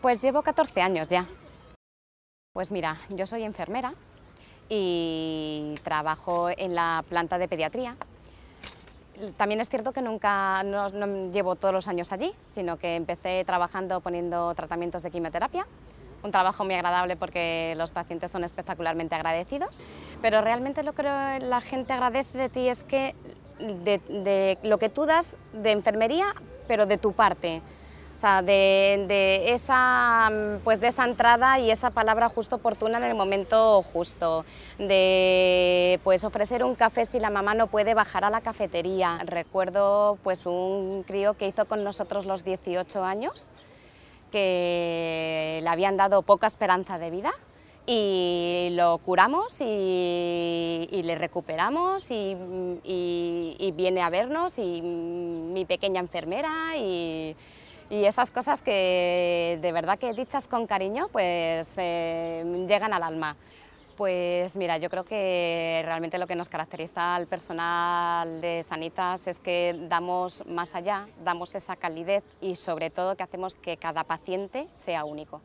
Pues llevo 14 años ya. Pues mira, yo soy enfermera y trabajo en la planta de pediatría. También es cierto que nunca no, llevo todos los años allí, sino que empecé trabajando poniendo tratamientos de quimioterapia. Un trabajo muy agradable porque los pacientes son espectacularmente agradecidos, pero realmente lo que la gente agradece de ti es que de lo que tú das de enfermería, pero de tu parte. O sea, de, esa, pues de esa entrada y esa palabra justo oportuna en el momento justo, de pues ofrecer un café si la mamá no puede bajar a la cafetería. Recuerdo pues un crío que hizo con nosotros los 18 años, que le habían dado poca esperanza de vida y lo curamos y, le recuperamos y, y, viene a vernos y mi pequeña enfermera y y esas cosas que de verdad que dichas con cariño pues eh, llegan al alma. Pues mira, yo creo que realmente lo que nos caracteriza al personal de Sanitas es que damos más allá, damos esa calidez y sobre todo que hacemos que cada paciente sea único.